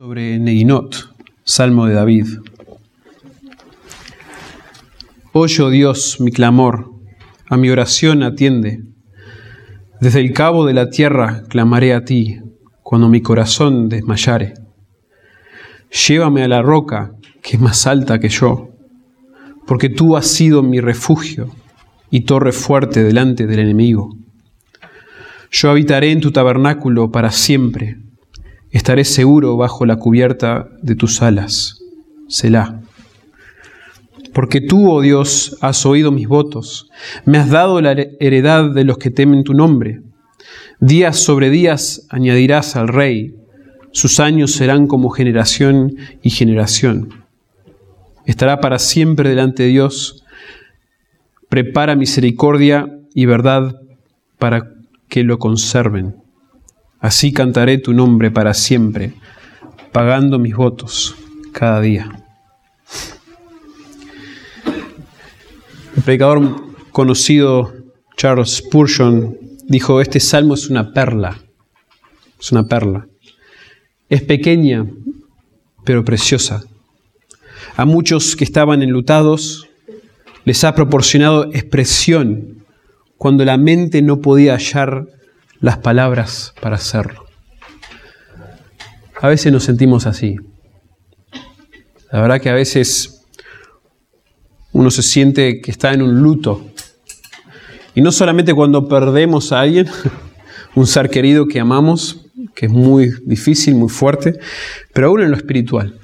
sobre Neginot, Salmo de David. Oye, oh Dios, mi clamor, a mi oración atiende. Desde el cabo de la tierra clamaré a ti, cuando mi corazón desmayare. Llévame a la roca, que es más alta que yo, porque tú has sido mi refugio y torre fuerte delante del enemigo. Yo habitaré en tu tabernáculo para siempre Estaré seguro bajo la cubierta de tus alas. Selah. Porque tú, oh Dios, has oído mis votos, me has dado la heredad de los que temen tu nombre. Días sobre días añadirás al rey, sus años serán como generación y generación. Estará para siempre delante de Dios. Prepara misericordia y verdad para que lo conserven. Así cantaré tu nombre para siempre, pagando mis votos cada día. El predicador conocido Charles Spurgeon dijo, este salmo es una perla, es una perla. Es pequeña, pero preciosa. A muchos que estaban enlutados les ha proporcionado expresión cuando la mente no podía hallar las palabras para hacerlo. A veces nos sentimos así. La verdad que a veces uno se siente que está en un luto. Y no solamente cuando perdemos a alguien, un ser querido que amamos, que es muy difícil, muy fuerte, pero aún en lo espiritual.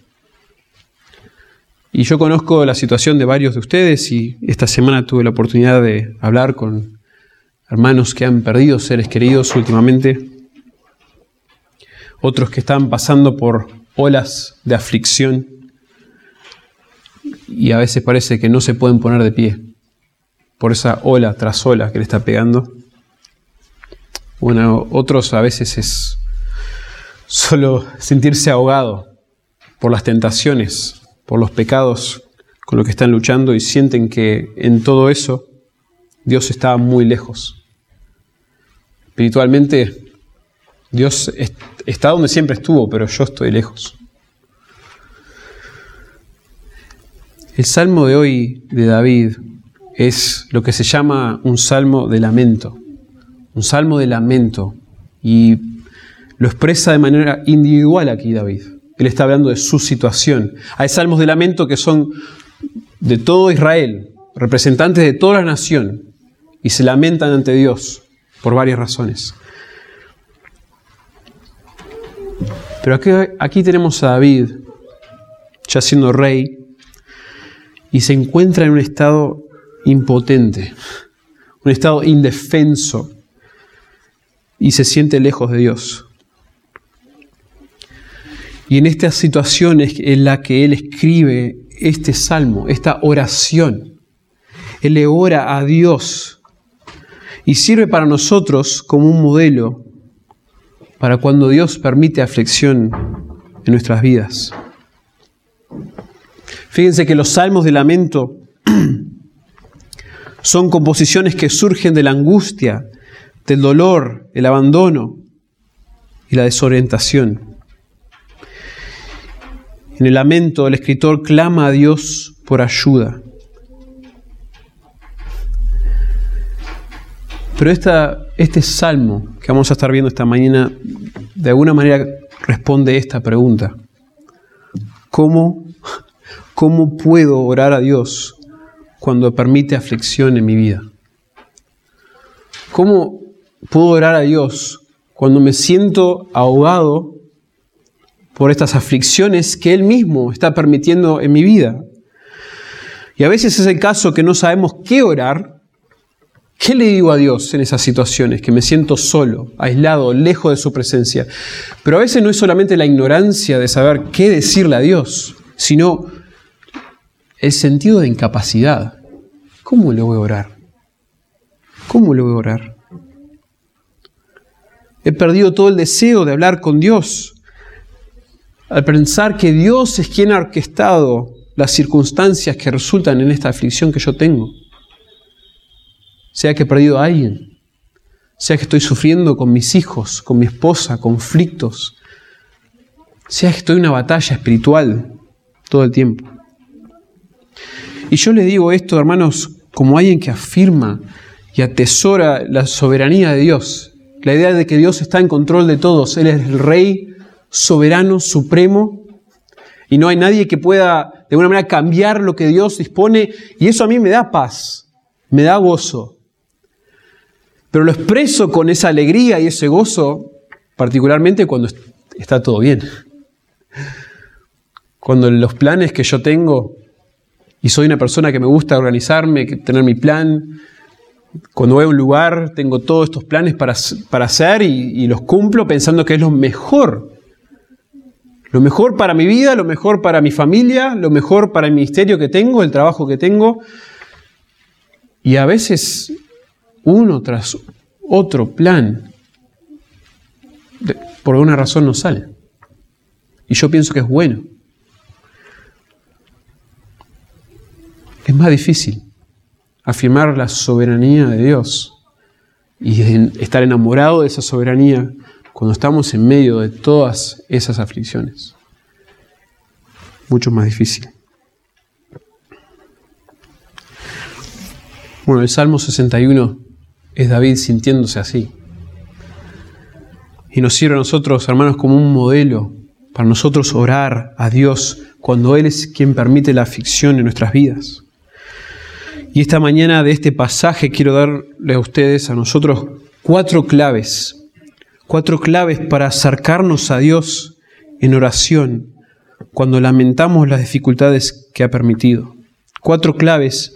Y yo conozco la situación de varios de ustedes y esta semana tuve la oportunidad de hablar con hermanos que han perdido seres queridos últimamente, otros que están pasando por olas de aflicción y a veces parece que no se pueden poner de pie por esa ola tras ola que le está pegando. Bueno, otros a veces es solo sentirse ahogado por las tentaciones, por los pecados con los que están luchando y sienten que en todo eso Dios está muy lejos. Espiritualmente, Dios está donde siempre estuvo, pero yo estoy lejos. El salmo de hoy de David es lo que se llama un salmo de lamento. Un salmo de lamento. Y lo expresa de manera individual aquí David. Él está hablando de su situación. Hay salmos de lamento que son de todo Israel, representantes de toda la nación, y se lamentan ante Dios por varias razones. Pero aquí, tenemos a David, ya siendo rey, y se encuentra en un estado impotente, un estado indefenso, y se siente lejos de Dios. Y en esta situación es en la que él escribe este salmo, esta oración. Él le ora a Dios y sirve para nosotros como un modelo para cuando Dios permite aflicción en nuestras vidas. Fíjense que los salmos de lamento son composiciones que surgen de la angustia, del dolor, el abandono y la desorientación. En el lamento el escritor clama a Dios por ayuda. Pero este salmo que vamos a estar viendo esta mañana, de alguna manera responde esta pregunta. ¿Cómo, ¿Cómo puedo orar a Dios cuando permite aflicción en mi vida? ¿Cómo puedo orar a Dios cuando me siento ahogado por estas aflicciones que Él mismo está permitiendo en mi vida? Y a veces es el caso que no sabemos qué orar ¿Qué le digo a Dios en esas situaciones? Que me siento solo, aislado, lejos de su presencia. Pero a veces no es solamente la ignorancia de saber qué decirle a Dios, sino el sentido de incapacidad. ¿Cómo le voy a orar? ¿Cómo le voy a orar? He perdido todo el deseo de hablar con Dios al pensar que Dios es quien ha orquestado las circunstancias que resultan en esta aflicción que yo tengo sea que he perdido a alguien, sea que estoy sufriendo con mis hijos, con mi esposa, conflictos, sea que estoy en una batalla espiritual todo el tiempo. Y yo le digo esto, hermanos, como alguien que afirma y atesora la soberanía de Dios, la idea de que Dios está en control de todos, Él es el Rey soberano, supremo, y no hay nadie que pueda de alguna manera cambiar lo que Dios dispone, y eso a mí me da paz, me da gozo. Pero lo expreso con esa alegría y ese gozo, particularmente cuando está todo bien. Cuando los planes que yo tengo, y soy una persona que me gusta organizarme, tener mi plan, cuando voy a un lugar tengo todos estos planes para, para hacer y, y los cumplo pensando que es lo mejor. Lo mejor para mi vida, lo mejor para mi familia, lo mejor para el ministerio que tengo, el trabajo que tengo. Y a veces uno tras otro plan, por alguna razón no sale. Y yo pienso que es bueno. Es más difícil afirmar la soberanía de Dios y estar enamorado de esa soberanía cuando estamos en medio de todas esas aflicciones. Mucho más difícil. Bueno, el Salmo 61 es David sintiéndose así. Y nos sirve a nosotros, hermanos, como un modelo para nosotros orar a Dios cuando Él es quien permite la aflicción en nuestras vidas. Y esta mañana de este pasaje quiero darle a ustedes, a nosotros, cuatro claves, cuatro claves para acercarnos a Dios en oración cuando lamentamos las dificultades que ha permitido. Cuatro claves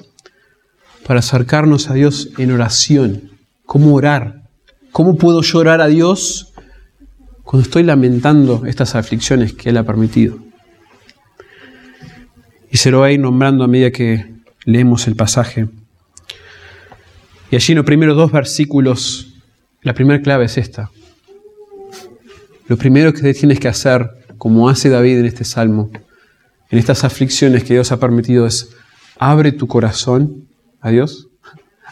para acercarnos a Dios en oración. ¿Cómo orar? ¿Cómo puedo llorar a Dios cuando estoy lamentando estas aflicciones que Él ha permitido? Y se lo va a ir nombrando a medida que leemos el pasaje. Y allí en los primeros dos versículos, la primera clave es esta. Lo primero que tienes que hacer, como hace David en este salmo, en estas aflicciones que Dios ha permitido, es abre tu corazón a Dios.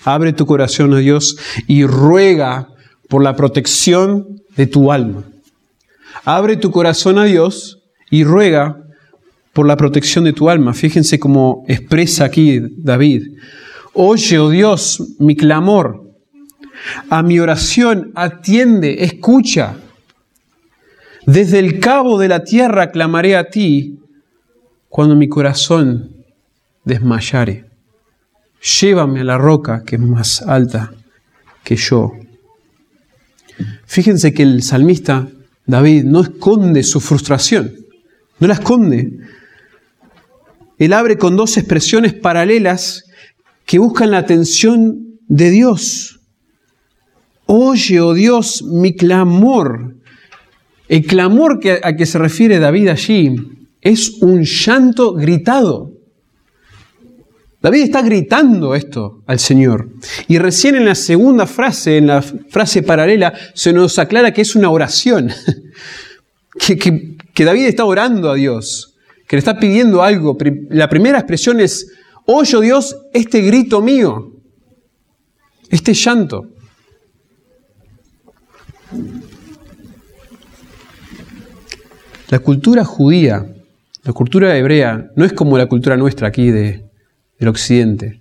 Abre tu corazón a Dios y ruega por la protección de tu alma. Abre tu corazón a Dios y ruega por la protección de tu alma. Fíjense cómo expresa aquí David. Oye, oh Dios, mi clamor. A mi oración atiende, escucha. Desde el cabo de la tierra clamaré a ti cuando mi corazón desmayare llévame a la roca que es más alta que yo. Fíjense que el salmista David no esconde su frustración, no la esconde. Él abre con dos expresiones paralelas que buscan la atención de Dios. Oye, oh Dios, mi clamor. El clamor a que se refiere David allí es un llanto gritado. David está gritando esto al Señor. Y recién en la segunda frase, en la frase paralela, se nos aclara que es una oración. que, David está orando a Dios, que le está pidiendo algo. La primera expresión es, oye Dios este grito mío, este llanto. La cultura judía, la cultura hebrea, no es como la cultura nuestra aquí de, del occidente.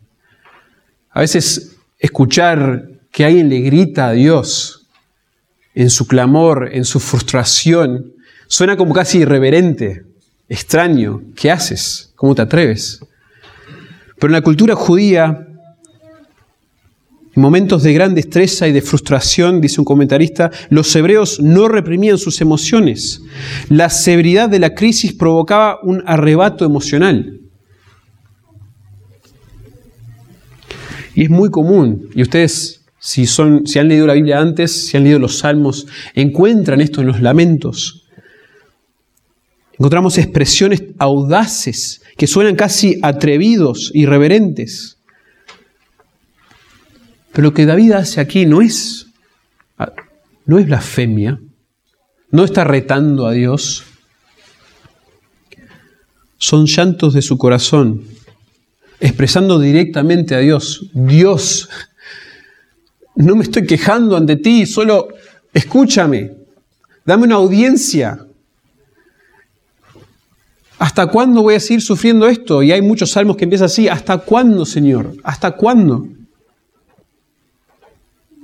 A veces escuchar que alguien le grita a Dios en su clamor, en su frustración, suena como casi irreverente, extraño. ¿Qué haces? ¿Cómo te atreves? Pero en la cultura judía, en momentos de gran destreza y de frustración, dice un comentarista, los hebreos no reprimían sus emociones. La severidad de la crisis provocaba un arrebato emocional. Y es muy común, y ustedes, si, han leído la Biblia antes, si han leído los salmos, encuentran esto en los lamentos. Encontramos expresiones audaces que suenan casi atrevidos, irreverentes. Pero lo que David hace aquí no es, no es blasfemia, no está retando a Dios. Son llantos de su corazón, expresando directamente a Dios, Dios, no me estoy quejando ante ti, solo escúchame, dame una audiencia. ¿Hasta cuándo voy a seguir sufriendo esto? Y hay muchos salmos que empiezan así. ¿Hasta cuándo, Señor? ¿Hasta cuándo?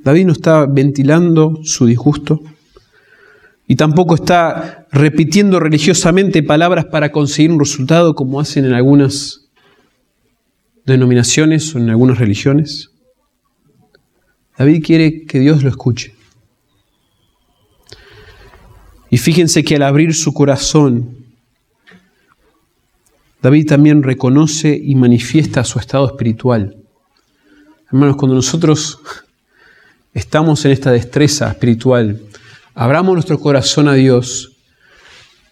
David no está ventilando su disgusto y tampoco está repitiendo religiosamente palabras para conseguir un resultado como hacen en algunas denominaciones o en algunas religiones. David quiere que Dios lo escuche. Y fíjense que al abrir su corazón, David también reconoce y manifiesta su estado espiritual. Hermanos, cuando nosotros estamos en esta destreza espiritual, abramos nuestro corazón a Dios,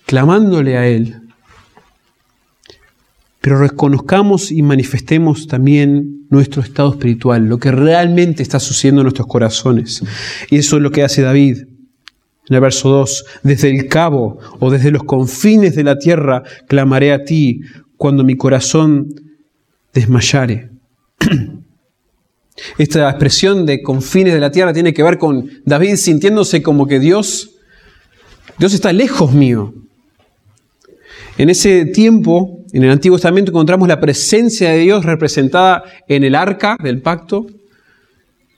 clamándole a Él, pero reconozcamos y manifestemos también nuestro estado espiritual, lo que realmente está sucediendo en nuestros corazones. Y eso es lo que hace David. En el verso 2, desde el cabo o desde los confines de la tierra clamaré a ti cuando mi corazón desmayare. Esta expresión de confines de la tierra tiene que ver con David sintiéndose como que Dios, Dios está lejos mío. En ese tiempo, en el Antiguo Testamento, encontramos la presencia de Dios representada en el arca del pacto,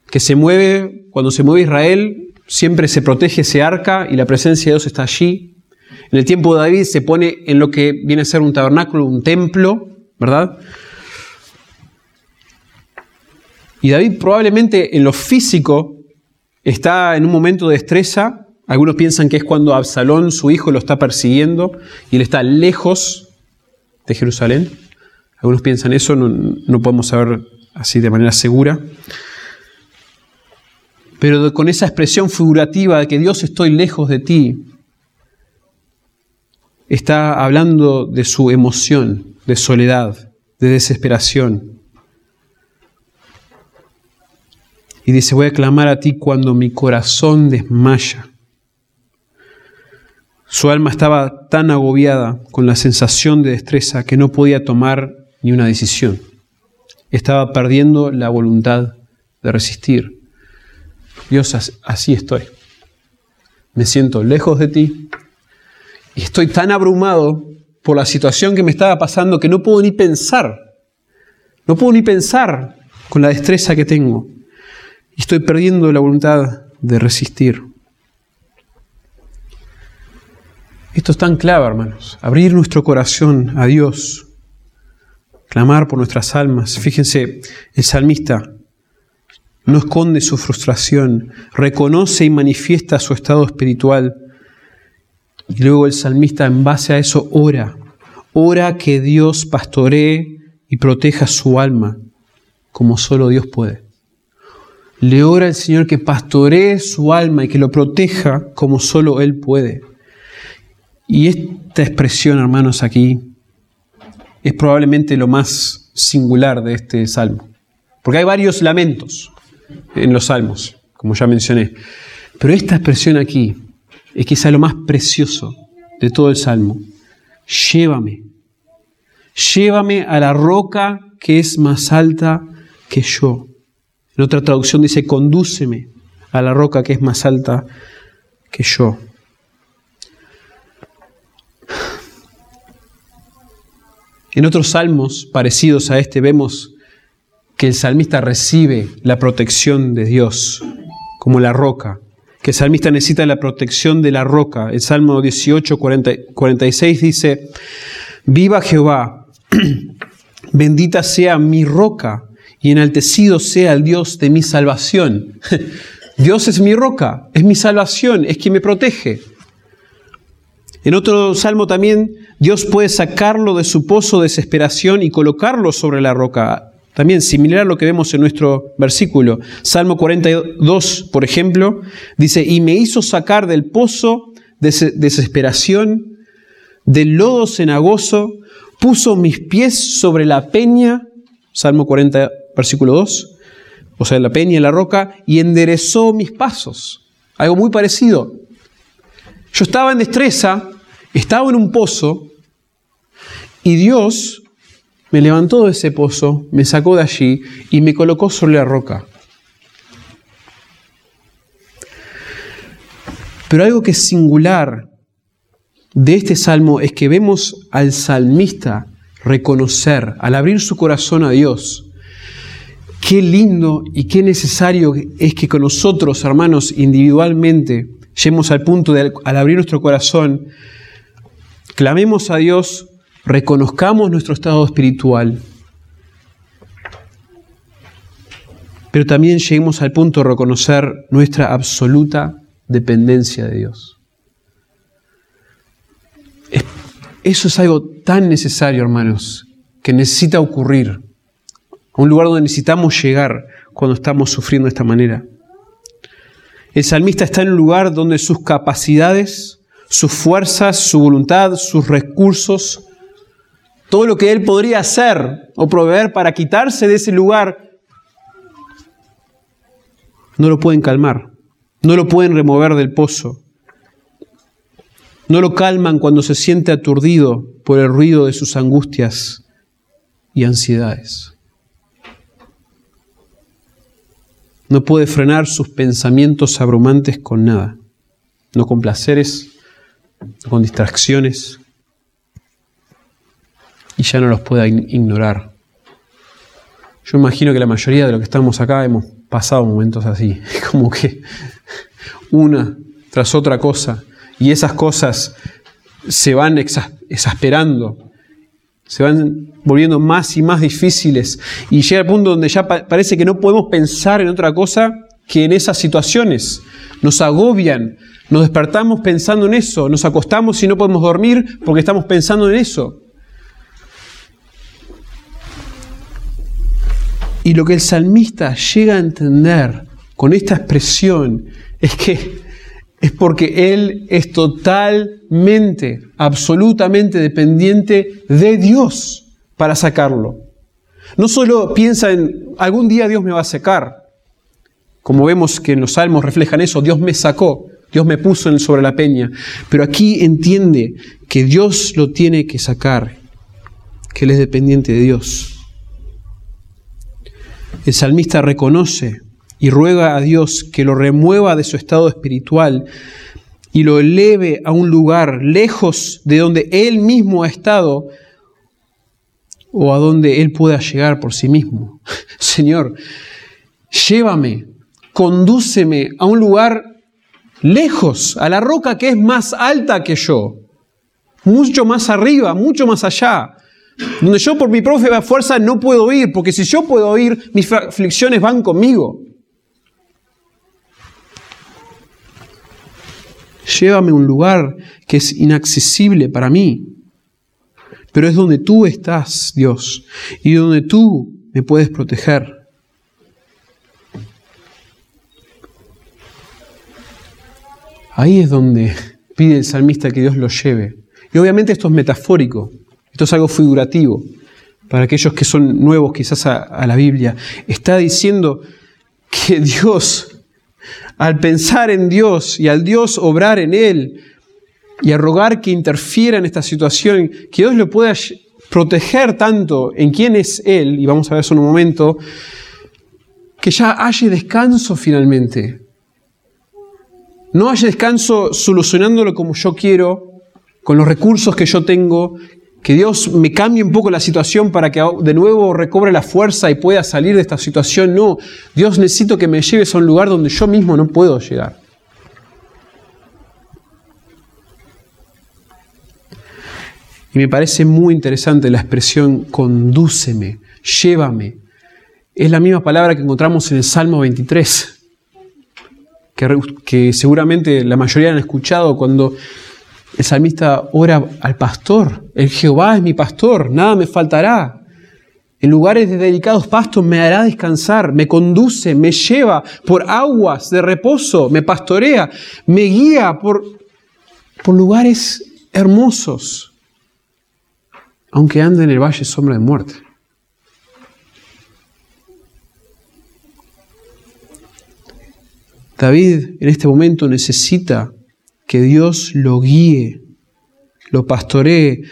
que se mueve, cuando se mueve Israel, siempre se protege ese arca y la presencia de Dios está allí. En el tiempo de David se pone en lo que viene a ser un tabernáculo, un templo, ¿verdad? Y David probablemente en lo físico está en un momento de estresa. Algunos piensan que es cuando Absalón, su hijo, lo está persiguiendo y él está lejos de Jerusalén. Algunos piensan eso, no, no podemos saber así de manera segura pero con esa expresión figurativa de que Dios estoy lejos de ti, está hablando de su emoción, de soledad, de desesperación. Y dice, voy a clamar a ti cuando mi corazón desmaya. Su alma estaba tan agobiada con la sensación de destreza que no podía tomar ni una decisión. Estaba perdiendo la voluntad de resistir. Dios, así estoy. Me siento lejos de ti y estoy tan abrumado por la situación que me estaba pasando que no puedo ni pensar. No puedo ni pensar con la destreza que tengo. Y estoy perdiendo la voluntad de resistir. Esto es tan clave, hermanos. Abrir nuestro corazón a Dios. Clamar por nuestras almas. Fíjense, el salmista no esconde su frustración, reconoce y manifiesta su estado espiritual. Y luego el salmista en base a eso ora, ora que Dios pastoree y proteja su alma como solo Dios puede. Le ora al Señor que pastoree su alma y que lo proteja como solo Él puede. Y esta expresión, hermanos, aquí es probablemente lo más singular de este salmo. Porque hay varios lamentos en los salmos, como ya mencioné. Pero esta expresión aquí es quizá lo más precioso de todo el salmo. Llévame, llévame a la roca que es más alta que yo. En otra traducción dice, condúceme a la roca que es más alta que yo. En otros salmos parecidos a este vemos que el salmista recibe la protección de Dios como la roca, que el salmista necesita la protección de la roca. El Salmo 18, 46 dice, Viva Jehová, bendita sea mi roca y enaltecido sea el Dios de mi salvación. Dios es mi roca, es mi salvación, es quien me protege. En otro salmo también, Dios puede sacarlo de su pozo de desesperación y colocarlo sobre la roca. También similar a lo que vemos en nuestro versículo. Salmo 42, por ejemplo, dice, y me hizo sacar del pozo de desesperación, del lodo cenagoso, puso mis pies sobre la peña, Salmo 40, versículo 2, o sea, la peña la roca, y enderezó mis pasos. Algo muy parecido. Yo estaba en destreza, estaba en un pozo, y Dios me levantó de ese pozo, me sacó de allí y me colocó sobre la roca. Pero algo que es singular de este salmo es que vemos al salmista reconocer, al abrir su corazón a Dios, qué lindo y qué necesario es que con nosotros, hermanos, individualmente, lleguemos al punto de, al abrir nuestro corazón, clamemos a Dios, reconozcamos nuestro estado espiritual, pero también lleguemos al punto de reconocer nuestra absoluta dependencia de Dios. Eso es algo tan necesario, hermanos, que necesita ocurrir. A un lugar donde necesitamos llegar cuando estamos sufriendo de esta manera. El salmista está en un lugar donde sus capacidades, sus fuerzas, su voluntad, sus recursos, todo lo que él podría hacer o proveer para quitarse de ese lugar, no lo pueden calmar, no lo pueden remover del pozo. No lo calman cuando se siente aturdido por el ruido de sus angustias y ansiedades. No puede frenar sus pensamientos abrumantes con nada, no con placeres, no con distracciones, y ya no los puede ignorar. Yo imagino que la mayoría de los que estamos acá hemos pasado momentos así, como que una tras otra cosa y esas cosas se van exasperando, se van volviendo más y más difíciles y llega el punto donde ya parece que no podemos pensar en otra cosa que en esas situaciones. Nos agobian, nos despertamos pensando en eso, nos acostamos y no podemos dormir porque estamos pensando en eso. Y lo que el salmista llega a entender con esta expresión es que es porque Él es totalmente, absolutamente dependiente de Dios para sacarlo. No solo piensa en algún día Dios me va a sacar, como vemos que en los salmos reflejan eso, Dios me sacó, Dios me puso sobre la peña, pero aquí entiende que Dios lo tiene que sacar, que Él es dependiente de Dios. El salmista reconoce y ruega a Dios que lo remueva de su estado espiritual y lo eleve a un lugar lejos de donde él mismo ha estado o a donde él pueda llegar por sí mismo. Señor, llévame, condúceme a un lugar lejos, a la roca que es más alta que yo, mucho más arriba, mucho más allá, donde yo por mi propia fuerza no puedo ir, porque si yo puedo ir, mis aflicciones van conmigo. Llévame a un lugar que es inaccesible para mí. Pero es donde tú estás, Dios, y donde tú me puedes proteger. Ahí es donde pide el salmista que Dios lo lleve. Y obviamente esto es metafórico, esto es algo figurativo. Para aquellos que son nuevos quizás a, a la Biblia, está diciendo que Dios al pensar en Dios y al Dios obrar en Él y a rogar que interfiera en esta situación, que Dios lo pueda proteger tanto en quién es Él, y vamos a ver eso en un momento, que ya haya descanso finalmente. No haya descanso solucionándolo como yo quiero, con los recursos que yo tengo, que Dios me cambie un poco la situación para que de nuevo recobre la fuerza y pueda salir de esta situación. No, Dios necesito que me lleves a un lugar donde yo mismo no puedo llegar. Y me parece muy interesante la expresión condúceme, llévame. Es la misma palabra que encontramos en el Salmo 23, que, que seguramente la mayoría han escuchado cuando el salmista ora al pastor. El Jehová es mi pastor, nada me faltará. En lugares de delicados pastos me hará descansar, me conduce, me lleva por aguas de reposo, me pastorea, me guía por, por lugares hermosos, aunque ande en el valle sombra de muerte. David en este momento necesita que Dios lo guíe, lo pastoree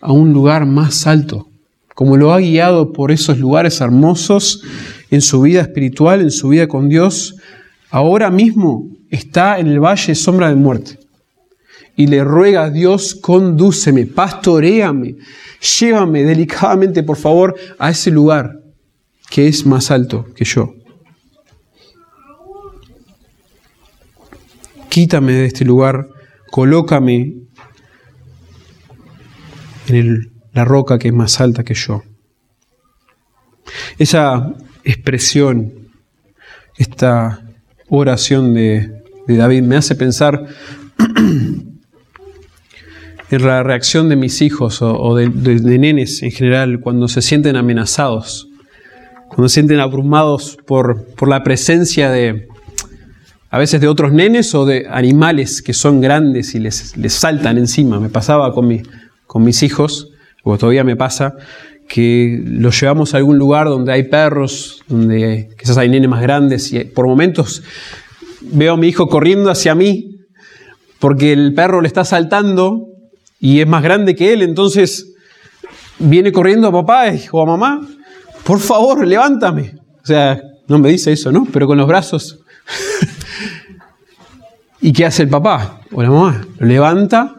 a un lugar más alto, como lo ha guiado por esos lugares hermosos en su vida espiritual, en su vida con Dios, ahora mismo está en el valle sombra de muerte. y le ruega a Dios, condúceme, pastoreame, llévame delicadamente, por favor, a ese lugar que es más alto que yo. Quítame de este lugar, colócame en la roca que es más alta que yo. Esa expresión, esta oración de, David me hace pensar en la reacción de mis hijos o, de, nenes en general cuando se sienten amenazados, cuando se sienten abrumados por, la presencia de, a veces de otros nenes o de animales que son grandes y les, les saltan encima. Me pasaba con, mi, con mis hijos, o todavía me pasa, que los llevamos a algún lugar donde hay perros, donde quizás hay nenes más grandes y por momentos veo a mi hijo corriendo hacia mí porque el perro le está saltando y es más grande que él, entonces viene corriendo a papá o a mamá, por favor, levántame. O sea, no me dice eso, ¿no? Pero con los brazos. ¿Y qué hace el papá o la mamá? Lo levanta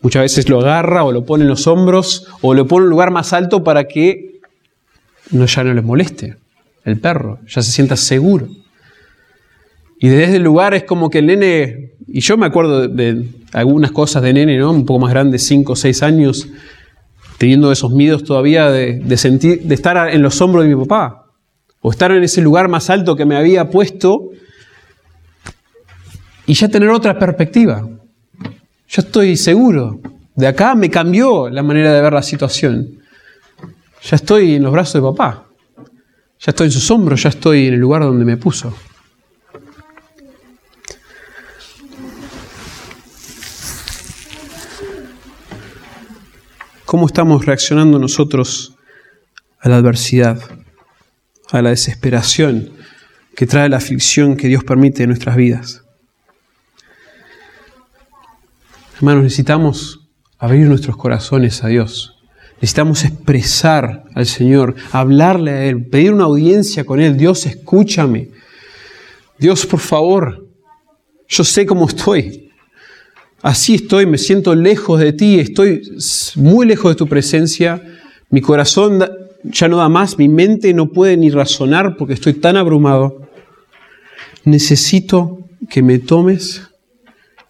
Muchas veces lo agarra o lo pone en los hombros o lo pone en un lugar más alto para que no, ya no le moleste el perro, ya se sienta seguro. Y desde el lugar es como que el nene, y yo me acuerdo de, algunas cosas de nene, ¿no? un poco más grande, 5 o 6 años, teniendo esos miedos todavía de, sentir, de estar en los hombros de mi papá, o estar en ese lugar más alto que me había puesto, y ya tener otra perspectiva. Yo estoy seguro. De acá me cambió la manera de ver la situación. Ya estoy en los brazos de papá. Ya estoy en sus hombros, ya estoy en el lugar donde me puso. ¿Cómo estamos reaccionando nosotros a la adversidad, a la desesperación que trae la aflicción que Dios permite en nuestras vidas? Hermanos, necesitamos abrir nuestros corazones a Dios. Necesitamos expresar al Señor, hablarle a Él, pedir una audiencia con Él. Dios, escúchame. Dios, por favor, yo sé cómo estoy. Así estoy, me siento lejos de ti, estoy muy lejos de tu presencia. Mi corazón ya no da más, mi mente no puede ni razonar porque estoy tan abrumado. Necesito que me tomes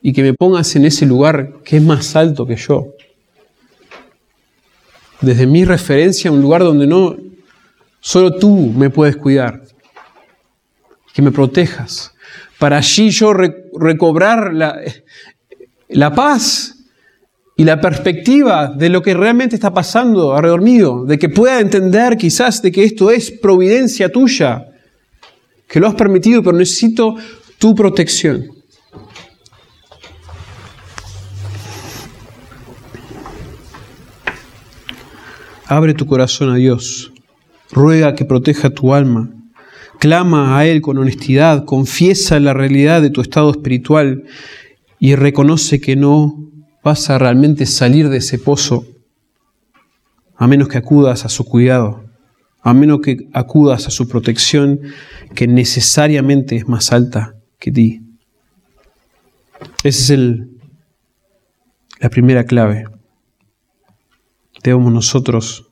y que me pongas en ese lugar que es más alto que yo. Desde mi referencia, un lugar donde no solo tú me puedes cuidar, que me protejas, para allí yo recobrar la, paz y la perspectiva de lo que realmente está pasando alrededor mío, de que pueda entender quizás de que esto es providencia tuya, que lo has permitido, pero necesito tu protección. Abre tu corazón a Dios. Ruega que proteja tu alma. Clama a Él con honestidad. Confiesa la realidad de tu estado espiritual y reconoce que no vas a realmente salir de ese pozo a menos que acudas a su cuidado, a menos que acudas a su protección que necesariamente es más alta que ti. Esa es el, la primera clave debemos nosotros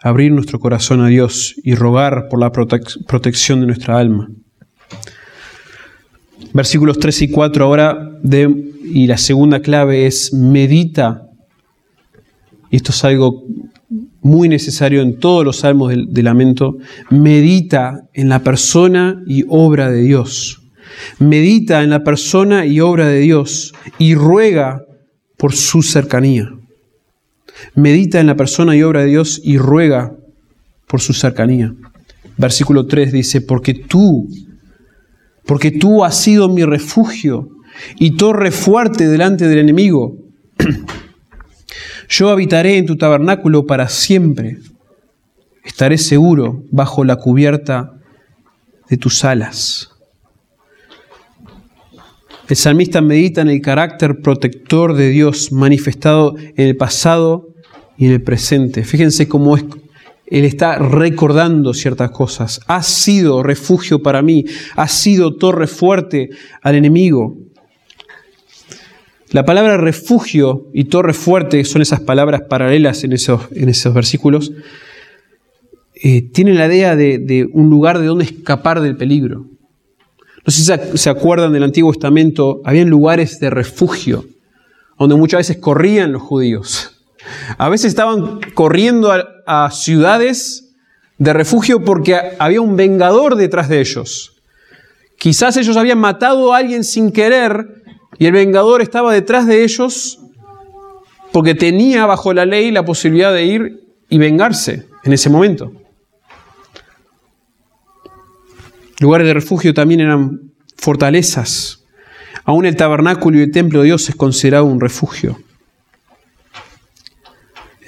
abrir nuestro corazón a Dios y rogar por la protección de nuestra alma. Versículos 3 y 4 ahora, y la segunda clave es medita. Y esto es algo muy necesario en todos los salmos de lamento. Medita en la persona y obra de Dios. Medita en la persona y obra de Dios y ruega por su cercanía medita en la persona y obra de Dios y ruega por su cercanía. Versículo 3 dice, porque tú, porque tú has sido mi refugio y torre fuerte delante del enemigo. Yo habitaré en tu tabernáculo para siempre. Estaré seguro bajo la cubierta de tus alas. El salmista medita en el carácter protector de Dios manifestado en el pasado y en el presente. Fíjense cómo es, Él está recordando ciertas cosas. Ha sido refugio para mí, ha sido torre fuerte al enemigo. La palabra refugio y torre fuerte son esas palabras paralelas en esos, versículos. Eh, tienen la idea de, de, un lugar de donde escapar del peligro. No sé si se acuerdan del Antiguo Testamento, habían lugares de refugio, donde muchas veces corrían los judíos. A veces estaban corriendo a, a ciudades de refugio porque había un vengador detrás de ellos. Quizás ellos habían matado a alguien sin querer y el vengador estaba detrás de ellos porque tenía bajo la ley la posibilidad de ir y vengarse en ese momento. Lugares de refugio también eran fortalezas. Aún el tabernáculo y el templo de Dios es considerado un refugio.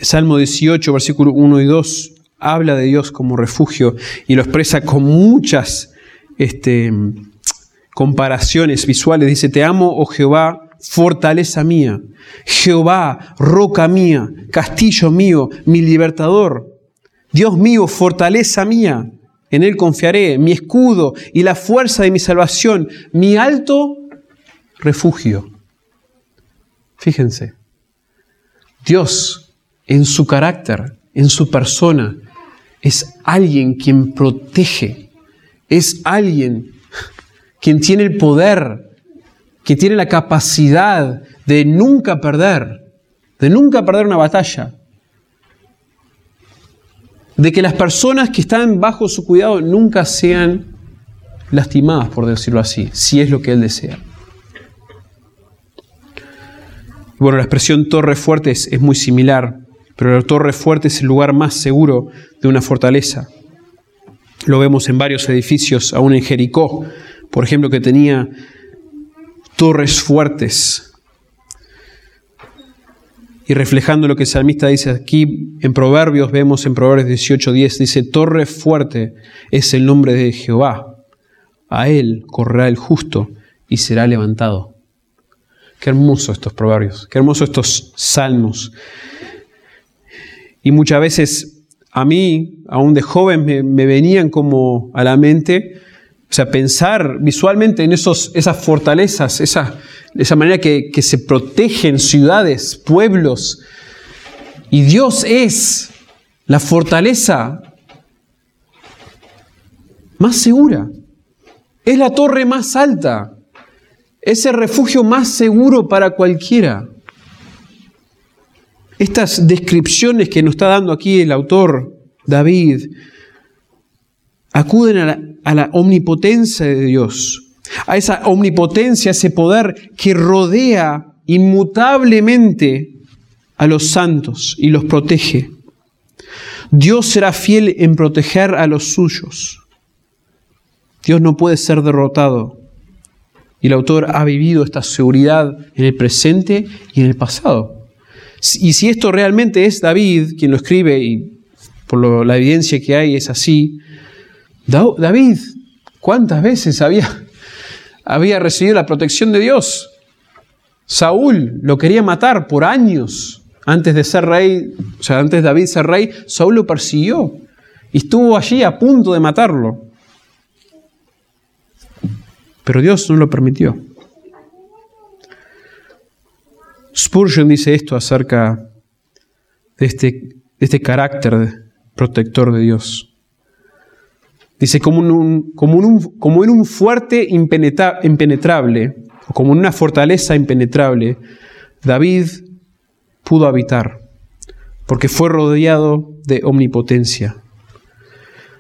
Salmo 18, versículo 1 y 2, habla de Dios como refugio y lo expresa con muchas este, comparaciones visuales. Dice, te amo, oh Jehová, fortaleza mía. Jehová, roca mía, castillo mío, mi libertador. Dios mío, fortaleza mía. En Él confiaré, mi escudo y la fuerza de mi salvación, mi alto refugio. Fíjense, Dios en su carácter, en su persona, es alguien quien protege, es alguien quien tiene el poder, que tiene la capacidad de nunca perder, de nunca perder una batalla, de que las personas que están bajo su cuidado nunca sean lastimadas, por decirlo así, si es lo que Él desea. Bueno, la expresión torre fuerte es, muy similar, pero la torre fuerte es el lugar más seguro de una fortaleza. Lo vemos en varios edificios, aún en Jericó, por ejemplo, que tenía torres fuertes. Y reflejando lo que el salmista dice aquí, en Proverbios vemos en Proverbios 18:10, dice, torre fuerte es el nombre de Jehová. A él correrá el justo y será levantado. Qué hermoso estos proverbios, qué hermoso estos salmos. Y muchas veces a mí, aún de joven, me, me venían como a la mente o sea, pensar visualmente en esos, esas fortalezas, esa, esa manera que, que se protegen ciudades, pueblos. Y Dios es la fortaleza más segura. Es la torre más alta. Es el refugio más seguro para cualquiera. Estas descripciones que nos está dando aquí el autor David acuden a la, omnipotencia de Dios, a esa omnipotencia, ese poder que rodea inmutablemente a los santos y los protege. Dios será fiel en proteger a los suyos. Dios no puede ser derrotado. Y el autor ha vivido esta seguridad en el presente y en el pasado. Y si esto realmente es David quien lo escribe, y por la evidencia que hay es así, David, ¿cuántas veces había, había recibido la protección de Dios? Saúl lo quería matar por años. Antes de ser rey, o sea, antes de David ser rey, Saúl lo persiguió y estuvo allí a punto de matarlo. Pero Dios no lo permitió. Spurgeon dice esto acerca de este, de este carácter protector de Dios. Dice, como, en un, como, en un fuerte impenetrable, o como en una fortaleza impenetrable, David pudo habitar, porque fue rodeado de omnipotencia.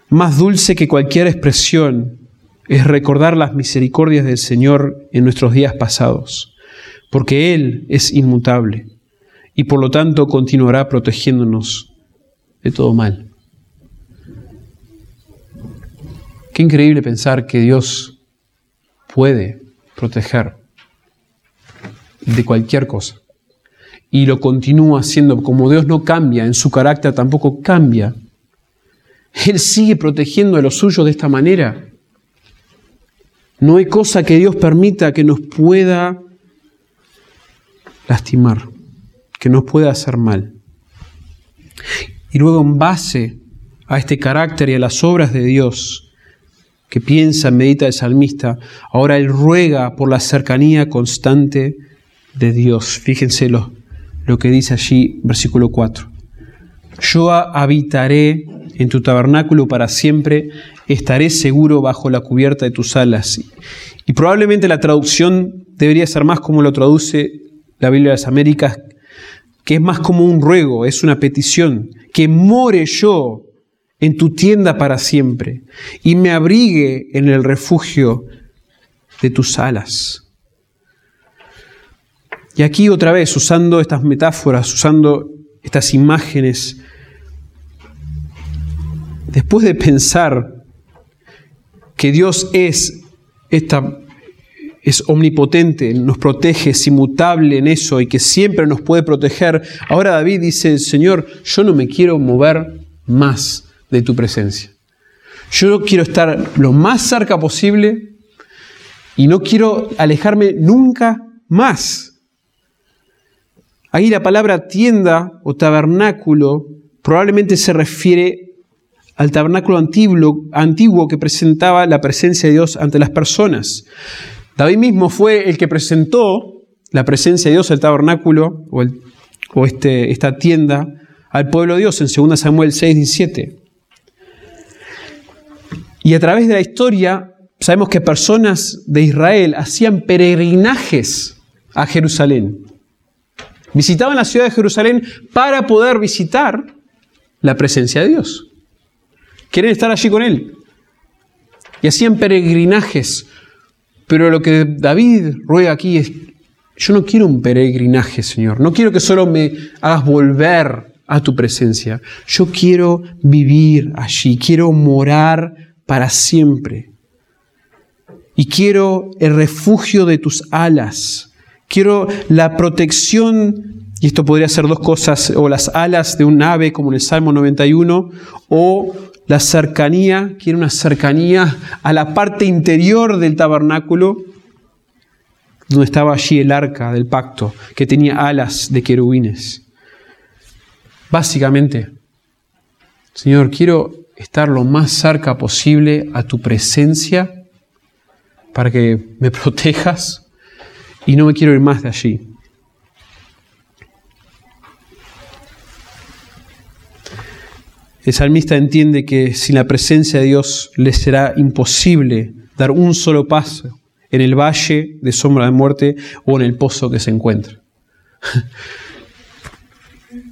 Más dulce que cualquier expresión es recordar las misericordias del Señor en nuestros días pasados, porque Él es inmutable y por lo tanto continuará protegiéndonos de todo mal. Qué increíble pensar que Dios puede proteger de cualquier cosa. Y lo continúa haciendo. Como Dios no cambia, en su carácter tampoco cambia. Él sigue protegiendo a los suyos de esta manera. No hay cosa que Dios permita que nos pueda lastimar, que nos pueda hacer mal. Y luego en base a este carácter y a las obras de Dios, que piensa, medita el salmista, ahora él ruega por la cercanía constante de Dios. Fíjense lo, lo que dice allí, versículo 4. Yo habitaré en tu tabernáculo para siempre, estaré seguro bajo la cubierta de tus alas. Y probablemente la traducción debería ser más como lo traduce la Biblia de las Américas, que es más como un ruego, es una petición, que more yo en tu tienda para siempre y me abrigue en el refugio de tus alas. Y aquí otra vez, usando estas metáforas, usando estas imágenes, después de pensar que Dios es esta es omnipotente, nos protege, es inmutable en eso y que siempre nos puede proteger. Ahora David dice, Señor, yo no me quiero mover más de tu presencia. Yo quiero estar lo más cerca posible y no quiero alejarme nunca más. Ahí la palabra tienda o tabernáculo probablemente se refiere al tabernáculo antiguo, antiguo que presentaba la presencia de Dios ante las personas. David mismo fue el que presentó la presencia de Dios, el tabernáculo o, o este, esta tienda al pueblo de Dios en 2 Samuel 6, 17. Y a través de la historia sabemos que personas de Israel hacían peregrinajes a Jerusalén. Visitaban la ciudad de Jerusalén para poder visitar la presencia de Dios. Quieren estar allí con Él. Y hacían peregrinajes. Pero lo que David ruega aquí es, yo no quiero un peregrinaje, Señor. No quiero que solo me hagas volver a tu presencia. Yo quiero vivir allí, quiero morar para siempre. Y quiero el refugio de tus alas. Quiero la protección, y esto podría ser dos cosas, o las alas de un ave, como en el Salmo 91, o la cercanía, quiero una cercanía a la parte interior del tabernáculo, donde estaba allí el arca del pacto, que tenía alas de querubines. Básicamente, Señor, quiero estar lo más cerca posible a tu presencia para que me protejas y no me quiero ir más de allí. El salmista entiende que sin la presencia de Dios le será imposible dar un solo paso en el valle de sombra de muerte o en el pozo que se encuentra.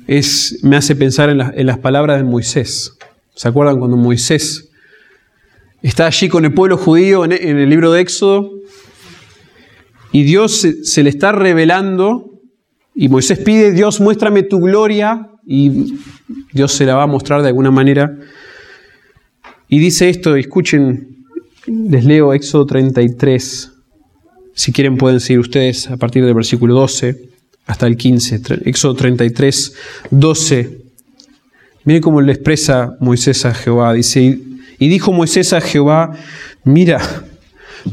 Es, me hace pensar en, en las palabras de Moisés. ¿Se acuerdan cuando Moisés está allí con el pueblo judío en, el libro de Éxodo? Y Dios se, le está revelando y Moisés pide, Dios, muéstrame tu gloria y Dios se la va a mostrar de alguna manera. Y dice esto, escuchen, les leo Éxodo 33, si quieren pueden seguir ustedes a partir del versículo 12 hasta el 15, Éxodo 33, 12. Miren cómo le expresa Moisés a Jehová. Dice, y dijo Moisés a Jehová, mira,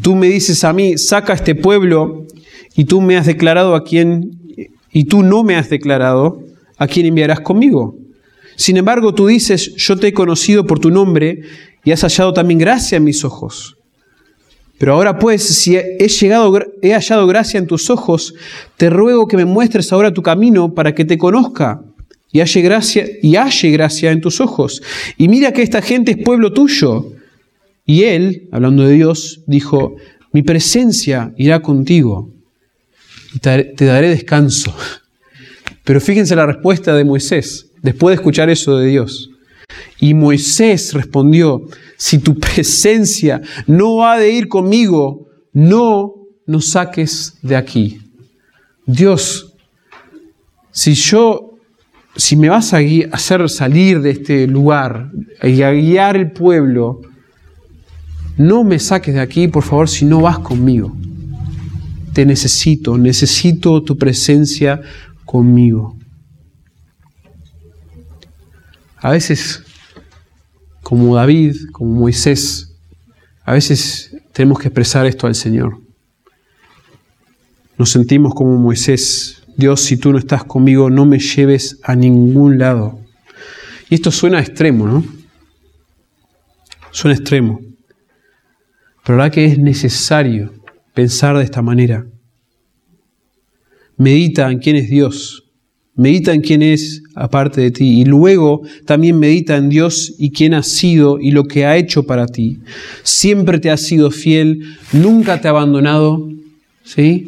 tú me dices a mí, saca a este pueblo, y tú me has declarado a quién, y tú no me has declarado a quién enviarás conmigo. Sin embargo, tú dices, yo te he conocido por tu nombre, y has hallado también gracia en mis ojos. Pero ahora pues, si he, llegado, he hallado gracia en tus ojos, te ruego que me muestres ahora tu camino para que te conozca y halle gracia, y halle gracia en tus ojos. Y mira que esta gente es pueblo tuyo. Y él, hablando de Dios, dijo, mi presencia irá contigo y te daré descanso. Pero fíjense la respuesta de Moisés, después de escuchar eso de Dios. Y Moisés respondió, si tu presencia no ha de ir conmigo, no nos saques de aquí. Dios, si yo si me vas a hacer salir de este lugar y a guiar el pueblo, no me saques de aquí, por favor, si no vas conmigo. Te necesito, necesito tu presencia conmigo. A veces, como David, como Moisés, a veces tenemos que expresar esto al Señor. Nos sentimos como Moisés, Dios, si tú no estás conmigo, no me lleves a ningún lado. Y esto suena extremo, ¿no? Suena extremo. Pero la que es necesario pensar de esta manera. medita en quién es Dios, medita en quién es aparte de ti y luego también medita en Dios y quién ha sido y lo que ha hecho para ti. Siempre te ha sido fiel, nunca te ha abandonado, ¿sí?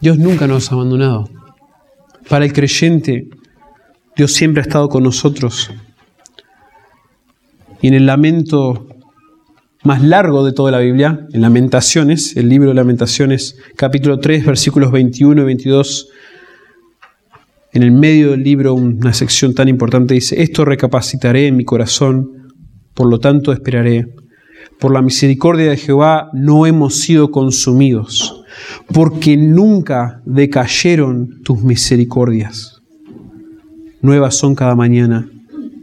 Dios nunca nos ha abandonado. Para el creyente, Dios siempre ha estado con nosotros. Y en el lamento más largo de toda la Biblia, en Lamentaciones, el libro de Lamentaciones, capítulo 3, versículos 21 y 22, en el medio del libro, una sección tan importante dice, esto recapacitaré en mi corazón, por lo tanto esperaré. Por la misericordia de Jehová no hemos sido consumidos, porque nunca decayeron tus misericordias. Nuevas son cada mañana,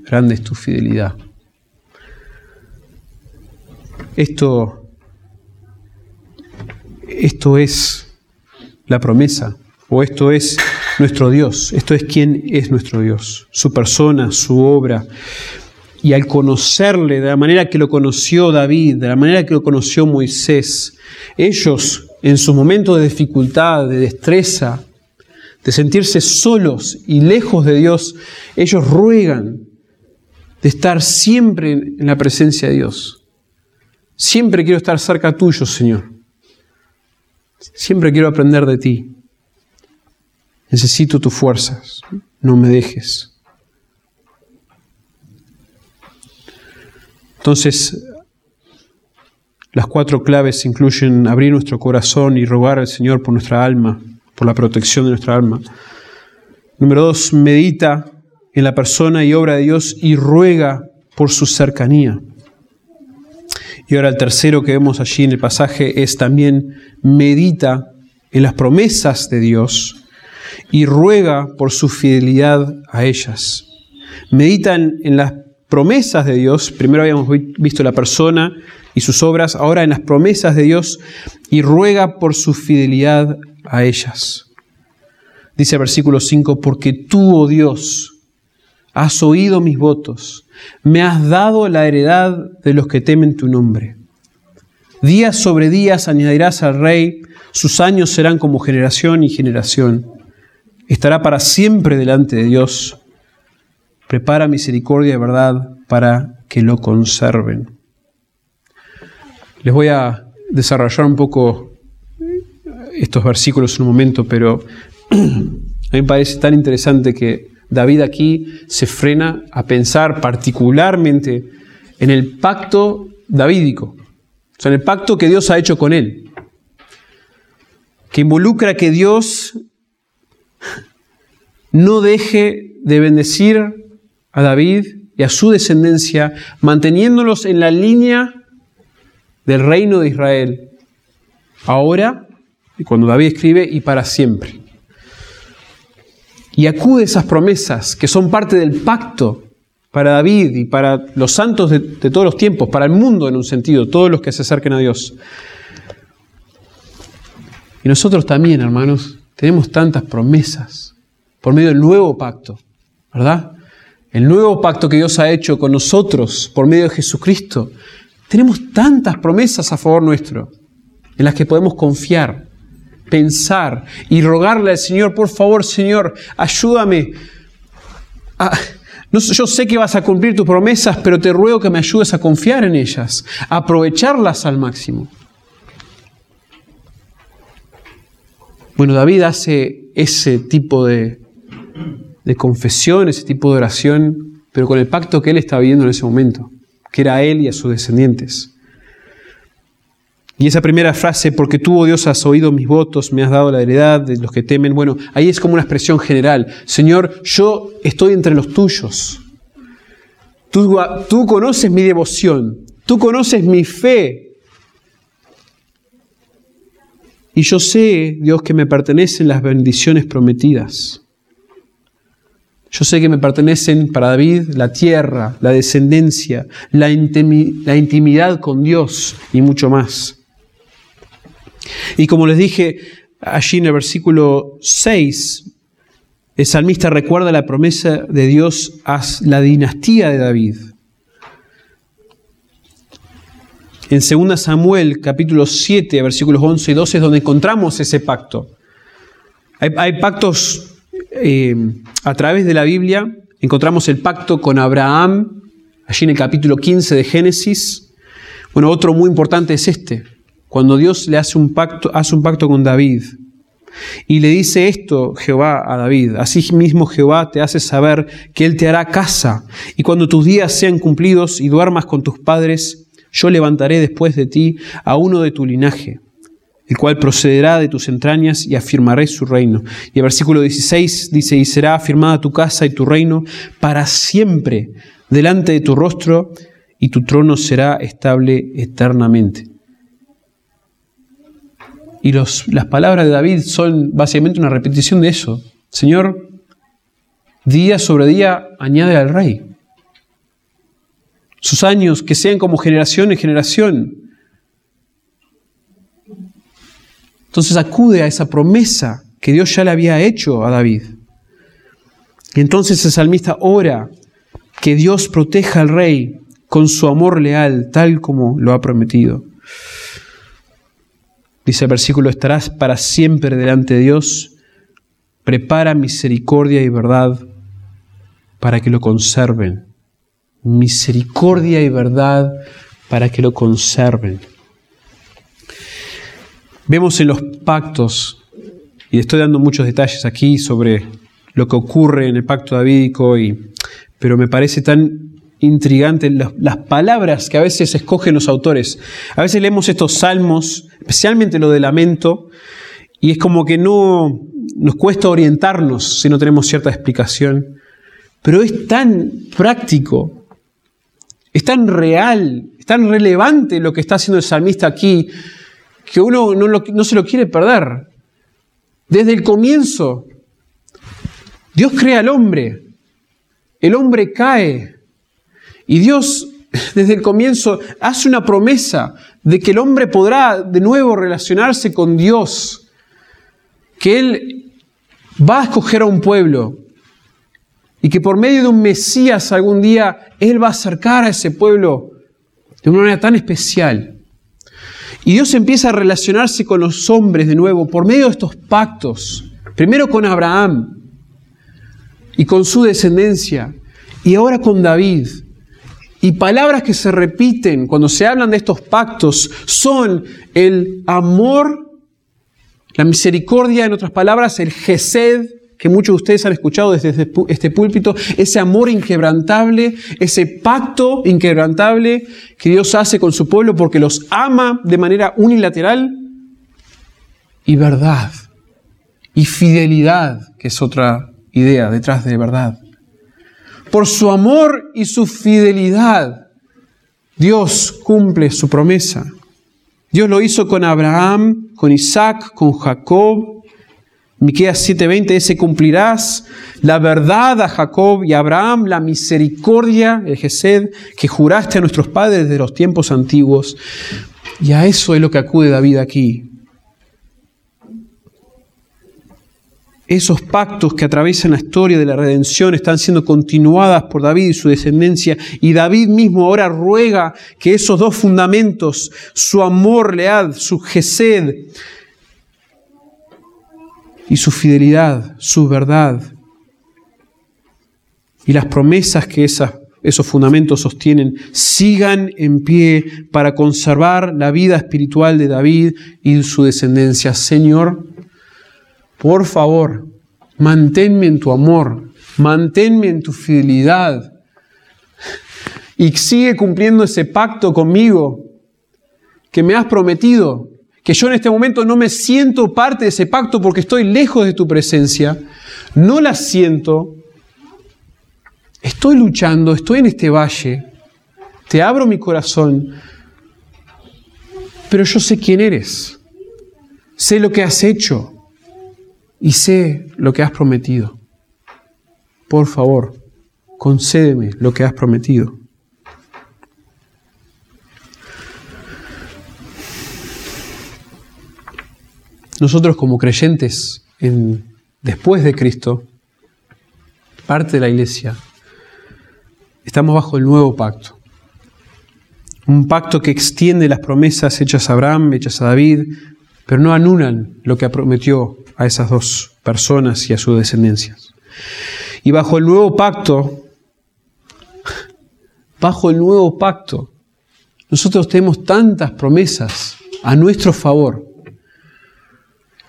grande es tu fidelidad. Esto, esto es la promesa, o esto es nuestro Dios, esto es quién es nuestro Dios, su persona, su obra. Y al conocerle de la manera que lo conoció David, de la manera que lo conoció Moisés, ellos en sus momentos de dificultad, de destreza, de sentirse solos y lejos de Dios, ellos ruegan de estar siempre en la presencia de Dios. Siempre quiero estar cerca tuyo, Señor. Siempre quiero aprender de ti. Necesito tus fuerzas. No me dejes. Entonces, las cuatro claves incluyen abrir nuestro corazón y rogar al Señor por nuestra alma, por la protección de nuestra alma. Número dos, medita en la persona y obra de Dios y ruega por su cercanía. Y ahora el tercero que vemos allí en el pasaje es también medita en las promesas de Dios y ruega por su fidelidad a ellas. Medita en, las promesas de Dios. Primero habíamos visto la persona y sus obras, ahora en las promesas de Dios y ruega por su fidelidad a ellas. Dice el versículo 5, porque tú, oh Dios, has oído mis votos, me has dado la heredad de los que temen tu nombre. Días sobre días añadirás al rey, sus años serán como generación y generación. Estará para siempre delante de Dios. Prepara misericordia y verdad para que lo conserven. Les voy a desarrollar un poco estos versículos en un momento, pero a mí me parece tan interesante que David aquí se frena a pensar particularmente en el pacto davídico, o sea, en el pacto que Dios ha hecho con él, que involucra que Dios no deje de bendecir a David y a su descendencia, manteniéndolos en la línea del reino de Israel, ahora, y cuando David escribe, y para siempre y acude esas promesas que son parte del pacto para David y para los santos de, todos los tiempos, para el mundo en un sentido, todos los que se acerquen a Dios. Y nosotros también, hermanos, tenemos tantas promesas por medio del nuevo pacto, ¿verdad? El nuevo pacto que Dios ha hecho con nosotros por medio de Jesucristo. Tenemos tantas promesas a favor nuestro en las que podemos confiar pensar y rogarle al Señor, por favor, Señor, ayúdame. no, yo sé que vas a cumplir tus promesas, pero te ruego que me ayudes a confiar en ellas, a aprovecharlas al máximo. Bueno, David hace ese tipo de, de confesión, ese tipo de oración, pero con el pacto que él estaba viviendo en ese momento, que era a él y a sus descendientes. Y esa primera frase, porque tú, oh Dios, has oído mis votos, me has dado la heredad de los que temen, bueno, ahí es como una expresión general. Señor, yo estoy entre los tuyos. Tú, tú conoces mi devoción, tú conoces mi fe. Y yo sé, Dios, que me pertenecen las bendiciones prometidas. Yo sé que me pertenecen para David la tierra, la descendencia, la, intimidad con Dios y mucho más. Y como les dije allí en el versículo 6, el salmista recuerda la promesa de Dios a la dinastía de David. En 2 Samuel capítulo 7, versículos 11 y 12 es donde encontramos ese pacto. Hay, pactos eh, a través de la Biblia. Encontramos el pacto con Abraham, allí en el capítulo 15 de Génesis. Bueno, otro muy importante es este, cuando Dios le hace un pacto, hace un pacto con David. Y le dice esto Jehová a David, así mismo Jehová te hace saber que Él te hará casa, y cuando tus días sean cumplidos y duermas con tus padres, yo levantaré después de ti a uno de tu linaje, el cual procederá de tus entrañas y afirmaré su reino. Y el versículo 16 dice, y será afirmada tu casa y tu reino para siempre delante de tu rostro, y tu trono será estable eternamente. Y las palabras de David son básicamente una repetición de eso. Señor, día sobre día añade al rey. Sus años que sean como generación en generación. Entonces acude a esa promesa que Dios ya le había hecho a David. Y entonces el salmista ora que Dios proteja al rey con su amor leal, tal como lo ha prometido. Dice el versículo, estarás para siempre delante de Dios, prepara misericordia y verdad para que lo conserven. Misericordia y verdad para que lo conserven. Vemos en los pactos, y estoy dando muchos detalles aquí sobre lo que ocurre en el pacto davídico, y, pero me parece tan intrigante las, palabras que a veces escogen los autores. A veces leemos estos salmos, especialmente lo de lamento, y es como que no nos cuesta orientarnos si no tenemos cierta explicación. Pero es tan práctico, es tan real, es tan relevante lo que está haciendo el salmista aquí, que uno no, se lo quiere perder. Desde el comienzo, Dios crea al hombre, el hombre cae, y Dios desde el comienzo hace una promesa de que el hombre podrá de nuevo relacionarse con Dios, que Él va a escoger a un pueblo y que por medio de un Mesías algún día Él va a acercar a ese pueblo de una manera tan especial. Y Dios empieza a relacionarse con los hombres de nuevo por medio de estos pactos, primero con Abraham y con su descendencia, y ahora con David. Y palabras que se repiten cuando se hablan de estos pactos son el amor, la misericordia, en otras palabras, el gesed, que muchos de ustedes han escuchado desde este, púlpito, ese amor inquebrantable, ese pacto inquebrantable que Dios hace con su pueblo porque los ama de manera unilateral, y verdad, y fidelidad, que es otra idea detrás de verdad por su amor y su fidelidad, Dios cumple su promesa. Dios lo hizo con Abraham, con Isaac, con Jacob. Miqueas 7:20 dice, cumplirás la verdad a Jacob y a Abraham, la misericordia, el Gesed, que juraste a nuestros padres de los tiempos antiguos. Y a eso es lo que acude David aquí. Esos pactos que atraviesan la historia de la redención están siendo continuadas por David y su descendencia. Y David mismo ahora ruega que esos dos fundamentos, su amor leal, su gesed y su fidelidad, su verdad, y las promesas que esos fundamentos sostienen, sigan en pie para conservar la vida espiritual de David y su descendencia. Señor, por favor, manténme en tu amor, manténme en tu fidelidad. Y sigue cumpliendo ese pacto conmigo que me has prometido, que yo en este momento no me siento parte de ese pacto porque estoy lejos de tu presencia, no la siento, estoy luchando, estoy en este valle, te abro mi corazón, pero yo sé quién eres, sé lo que has hecho y sé lo que has prometido. Por favor, concédeme lo que has prometido. Nosotros como creyentes en, después de Cristo, parte de la iglesia, estamos bajo el nuevo pacto. Un pacto que extiende las promesas hechas a Abraham, hechas a David, pero no anulan lo que prometió a esas dos personas y a sus descendencias. Y bajo el nuevo pacto, bajo el nuevo pacto, nosotros tenemos tantas promesas a nuestro favor.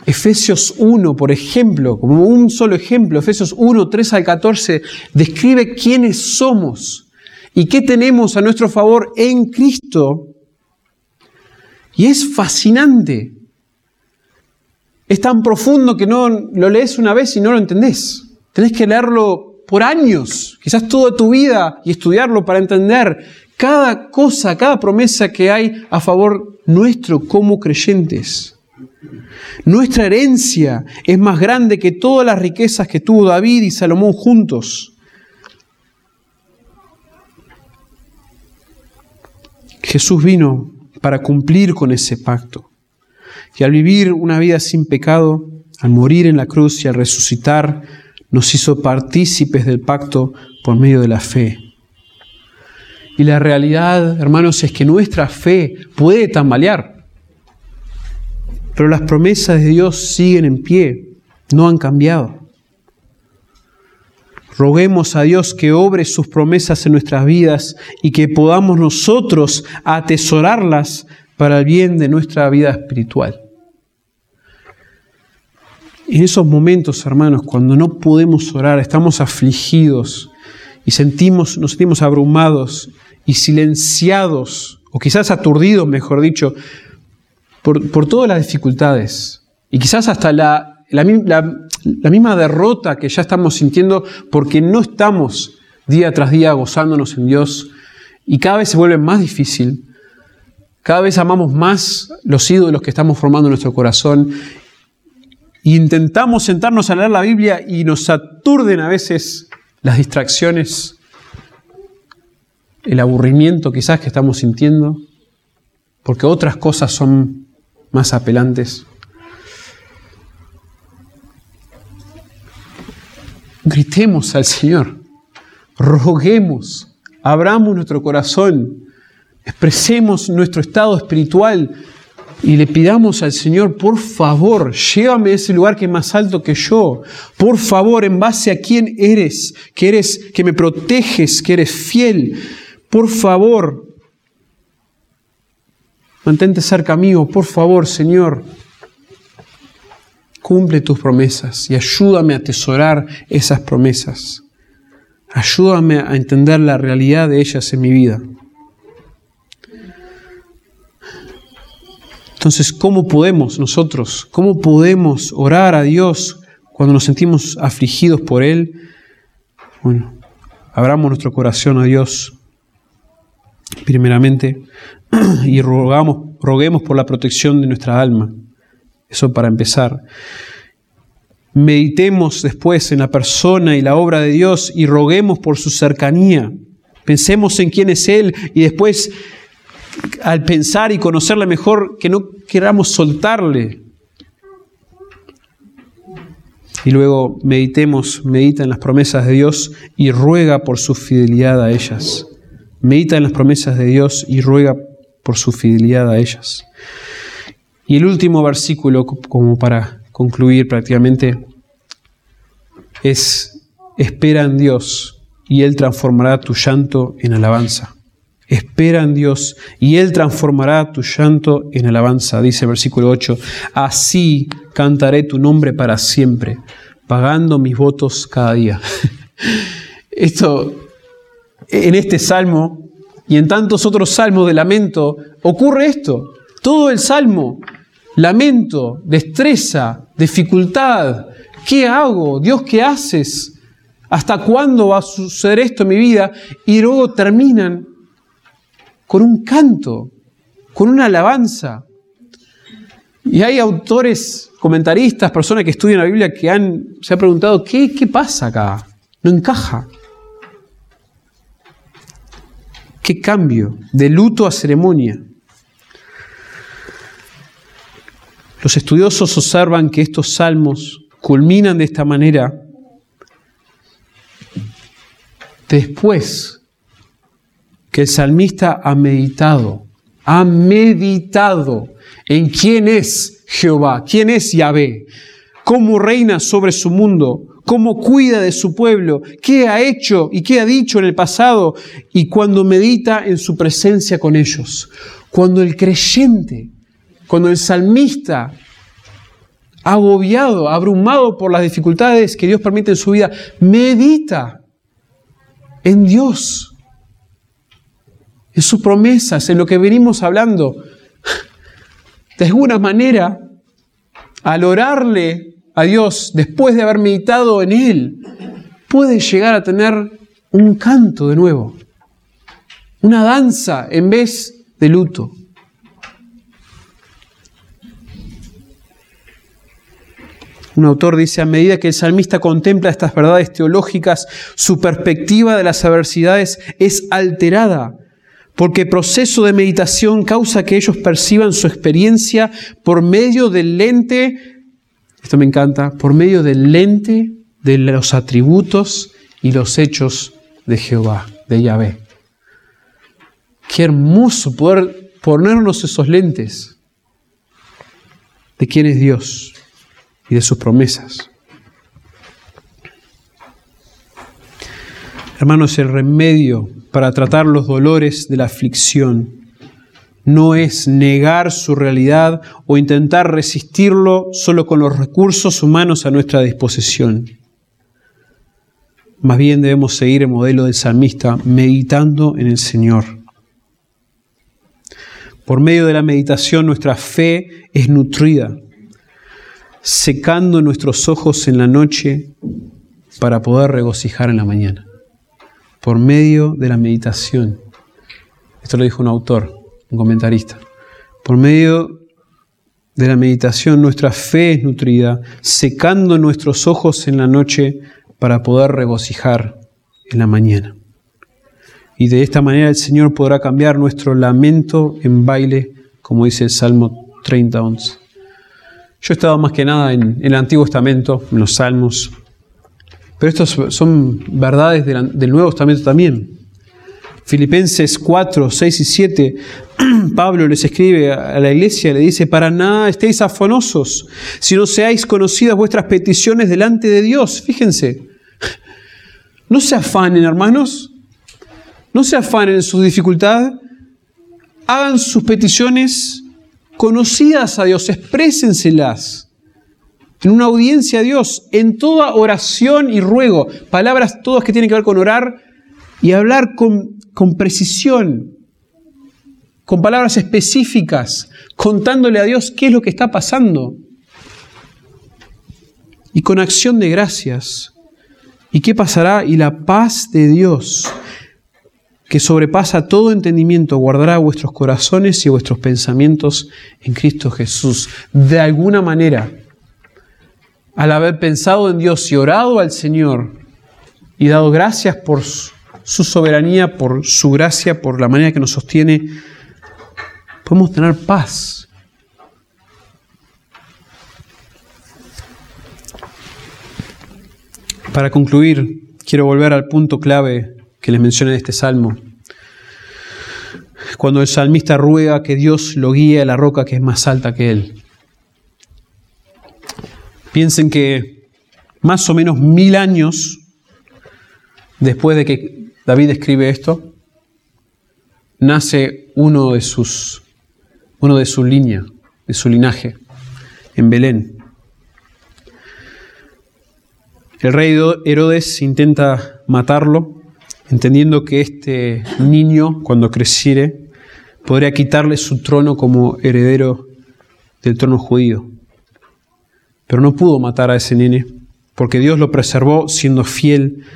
Efesios 1, por ejemplo, como un solo ejemplo, Efesios 1, 3 al 14, describe quiénes somos y qué tenemos a nuestro favor en Cristo. Y es fascinante. Es tan profundo que no lo lees una vez y no lo entendés. Tenés que leerlo por años, quizás toda tu vida, y estudiarlo para entender cada cosa, cada promesa que hay a favor nuestro como creyentes. Nuestra herencia es más grande que todas las riquezas que tuvo David y Salomón juntos. Jesús vino para cumplir con ese pacto. Y al vivir una vida sin pecado, al morir en la cruz y al resucitar, nos hizo partícipes del pacto por medio de la fe. Y la realidad, hermanos, es que nuestra fe puede tambalear, pero las promesas de Dios siguen en pie, no han cambiado. Roguemos a Dios que obre sus promesas en nuestras vidas y que podamos nosotros atesorarlas para el bien de nuestra vida espiritual. En esos momentos, hermanos, cuando no podemos orar, estamos afligidos y sentimos, nos sentimos abrumados y silenciados, o quizás aturdidos, mejor dicho, por, todas las dificultades. Y quizás hasta la, la, misma derrota que ya estamos sintiendo porque no estamos día tras día gozándonos en Dios y cada vez se vuelve más difícil. Cada vez amamos más los ídolos que estamos formando en nuestro corazón intentamos sentarnos a leer la Biblia y nos aturden a veces las distracciones, el aburrimiento quizás que estamos sintiendo, porque otras cosas son más apelantes. Gritemos al Señor, roguemos, abramos nuestro corazón, expresemos nuestro estado espiritual y le pidamos al Señor, por favor, llévame a ese lugar que es más alto que yo. Por favor, en base a quién eres, que eres, que me proteges, que eres fiel. Por favor, mantente cerca mío, por favor, Señor. Cumple tus promesas y ayúdame a atesorar esas promesas. Ayúdame a entender la realidad de ellas en mi vida. Entonces, ¿cómo podemos nosotros, cómo podemos orar a Dios cuando nos sentimos afligidos por Él? Bueno, abramos nuestro corazón a Dios primeramente y rogamos, roguemos por la protección de nuestra alma. Eso para empezar. Meditemos después en la persona y la obra de Dios y roguemos por su cercanía. Pensemos en quién es Él y después al pensar y conocerle mejor, que no queramos soltarle. Y luego meditemos, medita en las promesas de Dios y ruega por su fidelidad a ellas. Medita en las promesas de Dios y ruega por su fidelidad a ellas. Y el último versículo, como para concluir prácticamente, es, espera en Dios y Él transformará tu llanto en alabanza. Espera en Dios y Él transformará tu llanto en alabanza, dice el versículo 8. Así cantaré tu nombre para siempre, pagando mis votos cada día. Esto, en este salmo y en tantos otros salmos de lamento, ocurre esto. Todo el salmo, lamento, destreza, dificultad. ¿Qué hago? Dios, ¿qué haces? ¿Hasta cuándo va a suceder esto en mi vida? Y luego terminan con un canto, con una alabanza. Y hay autores, comentaristas, personas que estudian la Biblia que han, se han preguntado, ¿qué, ¿qué pasa acá? No encaja. ¿Qué cambio? De luto a ceremonia. Los estudiosos observan que estos salmos culminan de esta manera después que el salmista ha meditado, ha meditado en quién es Jehová, quién es Yahvé, cómo reina sobre su mundo, cómo cuida de su pueblo, qué ha hecho y qué ha dicho en el pasado, y cuando medita en su presencia con ellos. Cuando el creyente, cuando el salmista, agobiado, abrumado por las dificultades que Dios permite en su vida, medita en Dios, en sus promesas, en lo que venimos hablando. De alguna manera, al orarle a Dios después de haber meditado en Él, puede llegar a tener un canto de nuevo, una danza en vez de luto. Un autor dice, a medida que el salmista contempla estas verdades teológicas, su perspectiva de las adversidades es alterada, porque el proceso de meditación causa que ellos perciban su experiencia por medio del lente esto me encanta, por medio del lente de los atributos y los hechos de Jehová, de Yahvé. Qué hermoso poder ponernos esos lentes de quién es Dios y de sus promesas. Hermanos, el remedio para tratar los dolores de la aflicción no es negar su realidad o intentar resistirlo solo con los recursos humanos a nuestra disposición. Más bien debemos seguir el modelo del salmista, meditando en el Señor. Por medio de la meditación nuestra fe es nutrida, secando nuestros ojos en la noche para poder regocijar en la mañana. Por medio de la meditación. Esto lo dijo un autor un comentarista. Por medio de la meditación nuestra fe es nutrida, secando nuestros ojos en la noche para poder regocijar en la mañana. Y de esta manera el Señor podrá cambiar nuestro lamento en baile, como dice el Salmo 30, 11. Yo he estado más que nada en, el Antiguo Testamento, en los Salmos, pero estos son verdades del Nuevo Testamento también. Filipenses 4, 6 y 7, Pablo les escribe a la iglesia, le dice, para nada estéis afanosos, si no seáis conocidas vuestras peticiones delante de Dios. Fíjense, no se afanen hermanos, no se afanen en su dificultad, hagan sus peticiones conocidas a Dios, exprésenselas en una audiencia a Dios, en toda oración y ruego, palabras todas que tienen que ver con orar y hablar con con precisión, con palabras específicas, contándole a Dios qué es lo que está pasando. Y con acción de gracias. ¿Y qué pasará? Y la paz de Dios, que sobrepasa todo entendimiento, guardará vuestros corazones y vuestros pensamientos en Cristo Jesús. De alguna manera, al haber pensado en Dios y orado al Señor y dado gracias por su soberanía, por su gracia, por la manera que nos sostiene, podemos tener paz. Para concluir, quiero volver al punto clave que les mencioné de este salmo. Cuando el salmista ruega que Dios lo guíe a la roca que es más alta que él. Piensen que más o menos mil años después de que David escribe esto, nace uno de sus, uno de su línea, de su linaje, en Belén. El rey Herodes intenta matarlo, entendiendo que este niño, cuando creciere, podría quitarle su trono como heredero del trono judío. Pero no pudo matar a ese nene, porque Dios lo preservó siendo fiel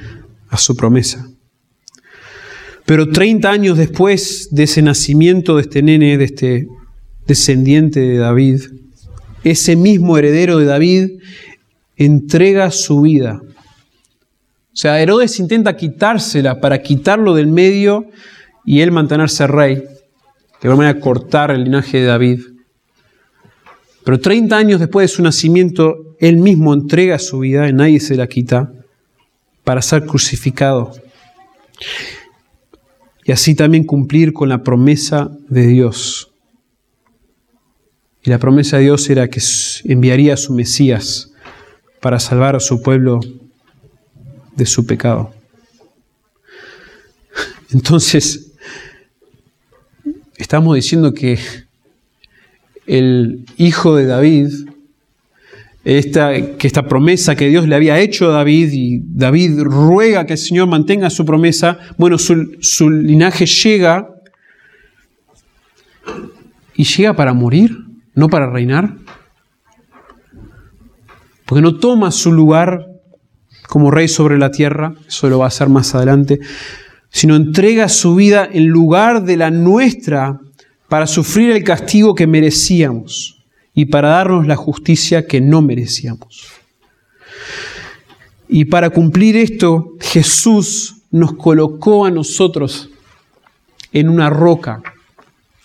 a su promesa. Pero 30 años después de ese nacimiento de este nene, de este descendiente de David, ese mismo heredero de David entrega su vida. O sea, Herodes intenta quitársela para quitarlo del medio y él mantenerse rey, de alguna manera cortar el linaje de David. Pero 30 años después de su nacimiento, él mismo entrega su vida, y nadie se la quita, para ser crucificado. Y así también cumplir con la promesa de Dios. Y la promesa de Dios era que enviaría a su Mesías para salvar a su pueblo de su pecado. Entonces, estamos diciendo que el hijo de David, esta, que esta promesa que Dios le había hecho a David y David ruega que el Señor mantenga su promesa, bueno, su, su linaje llega y llega para morir, no para reinar, porque no toma su lugar como rey sobre la tierra, eso lo va a hacer más adelante, sino entrega su vida en lugar de la nuestra para sufrir el castigo que merecíamos y para darnos la justicia que no merecíamos. Y para cumplir esto, Jesús nos colocó a nosotros en una roca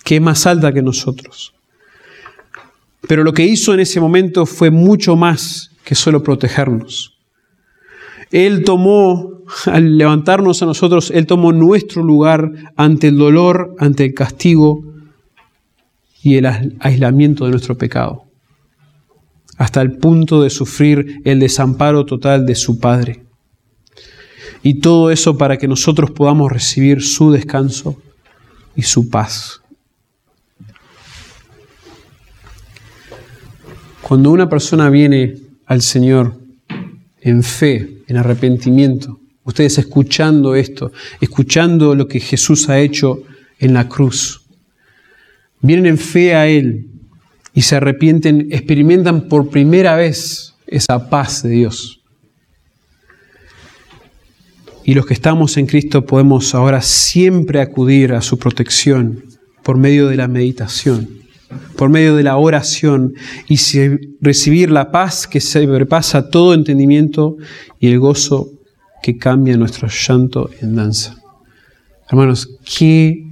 que es más alta que nosotros. Pero lo que hizo en ese momento fue mucho más que solo protegernos. Él tomó, al levantarnos a nosotros, Él tomó nuestro lugar ante el dolor, ante el castigo y el aislamiento de nuestro pecado, hasta el punto de sufrir el desamparo total de su Padre. Y todo eso para que nosotros podamos recibir su descanso y su paz. Cuando una persona viene al Señor en fe, en arrepentimiento, ustedes escuchando esto, escuchando lo que Jesús ha hecho en la cruz, vienen en fe a Él y se arrepienten, experimentan por primera vez esa paz de Dios. Y los que estamos en Cristo podemos ahora siempre acudir a su protección por medio de la meditación, por medio de la oración y recibir la paz que sobrepasa todo entendimiento y el gozo que cambia nuestro llanto en danza. Hermanos, qué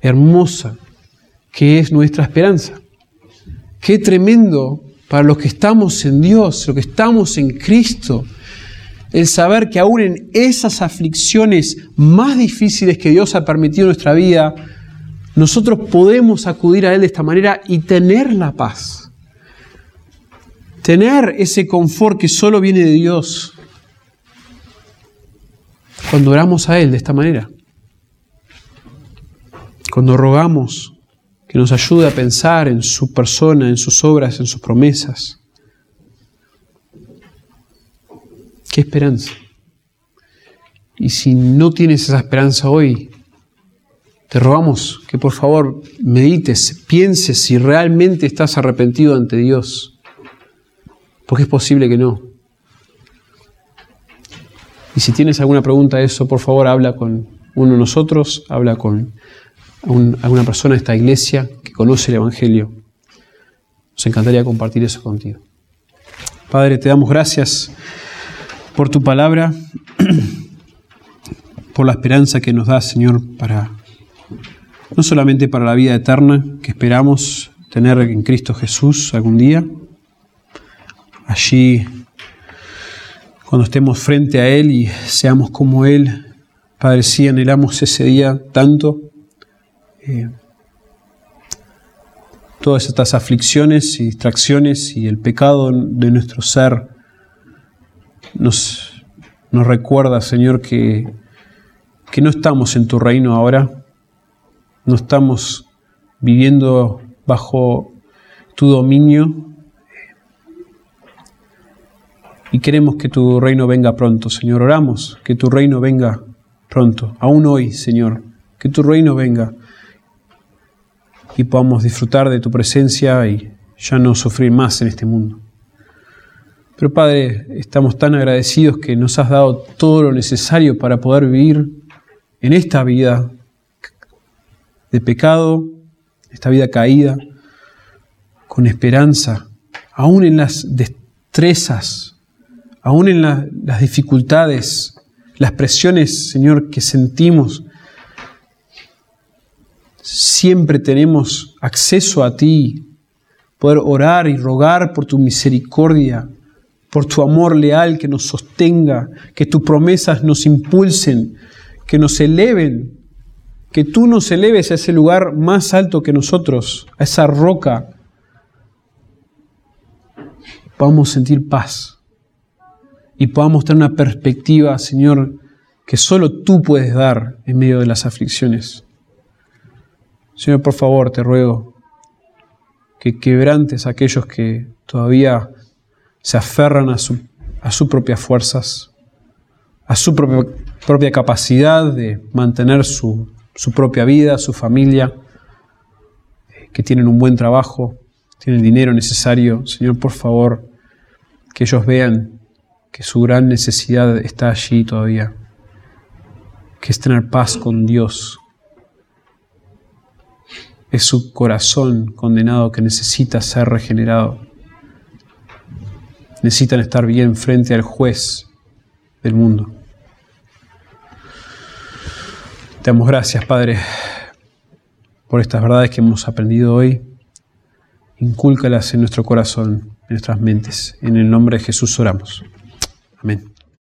hermosa que es nuestra esperanza. Qué tremendo para los que estamos en Dios, los que estamos en Cristo, el saber que aún en esas aflicciones más difíciles que Dios ha permitido en nuestra vida, nosotros podemos acudir a Él de esta manera y tener la paz. Tener ese confort que solo viene de Dios cuando oramos a Él de esta manera. Cuando rogamos que nos ayude a pensar en su persona, en sus obras, en sus promesas. ¿Qué esperanza? Y si no tienes esa esperanza hoy, te rogamos que por favor medites, pienses si realmente estás arrepentido ante Dios, porque es posible que no. Y si tienes alguna pregunta a eso, por favor habla con uno de nosotros, habla con alguna persona de esta iglesia que conoce el Evangelio. Nos encantaría compartir eso contigo. Padre, te damos gracias por tu palabra, por la esperanza que nos da, Señor, para no solamente para la vida eterna que esperamos tener en Cristo Jesús algún día, allí cuando estemos frente a Él y seamos como Él, Padre, sí anhelamos ese día tanto, eh, todas estas aflicciones y distracciones y el pecado de nuestro ser nos, nos recuerda, Señor, que, que no estamos en tu reino ahora, no estamos viviendo bajo tu dominio. Y queremos que tu reino venga pronto, Señor. Oramos que tu reino venga pronto, aún hoy, Señor, que tu reino venga y podamos disfrutar de tu presencia y ya no sufrir más en este mundo. Pero Padre, estamos tan agradecidos que nos has dado todo lo necesario para poder vivir en esta vida de pecado, esta vida caída, con esperanza, aún en las destrezas, aún en las dificultades, las presiones, Señor, que sentimos siempre tenemos acceso a ti, poder orar y rogar por tu misericordia, por tu amor leal que nos sostenga, que tus promesas nos impulsen, que nos eleven que tú nos eleves a ese lugar más alto que nosotros, a esa roca, podamos sentir paz y podamos tener una perspectiva, Señor, que solo tú puedes dar en medio de las aflicciones. Señor, por favor, te ruego que quebrantes a aquellos que todavía se aferran a su, a sus propias fuerzas, a su propia, propia capacidad de mantener su, su propia vida, su familia, que tienen un buen trabajo, tienen el dinero necesario. Señor, por favor, que ellos vean que su gran necesidad está allí todavía, que es tener paz con Dios. Es su corazón condenado que necesita ser regenerado. Necesitan estar bien frente al juez del mundo. Te damos gracias, Padre, por estas verdades que hemos aprendido hoy. Incúlcalas en nuestro corazón, en nuestras mentes. En el nombre de Jesús oramos. Amén.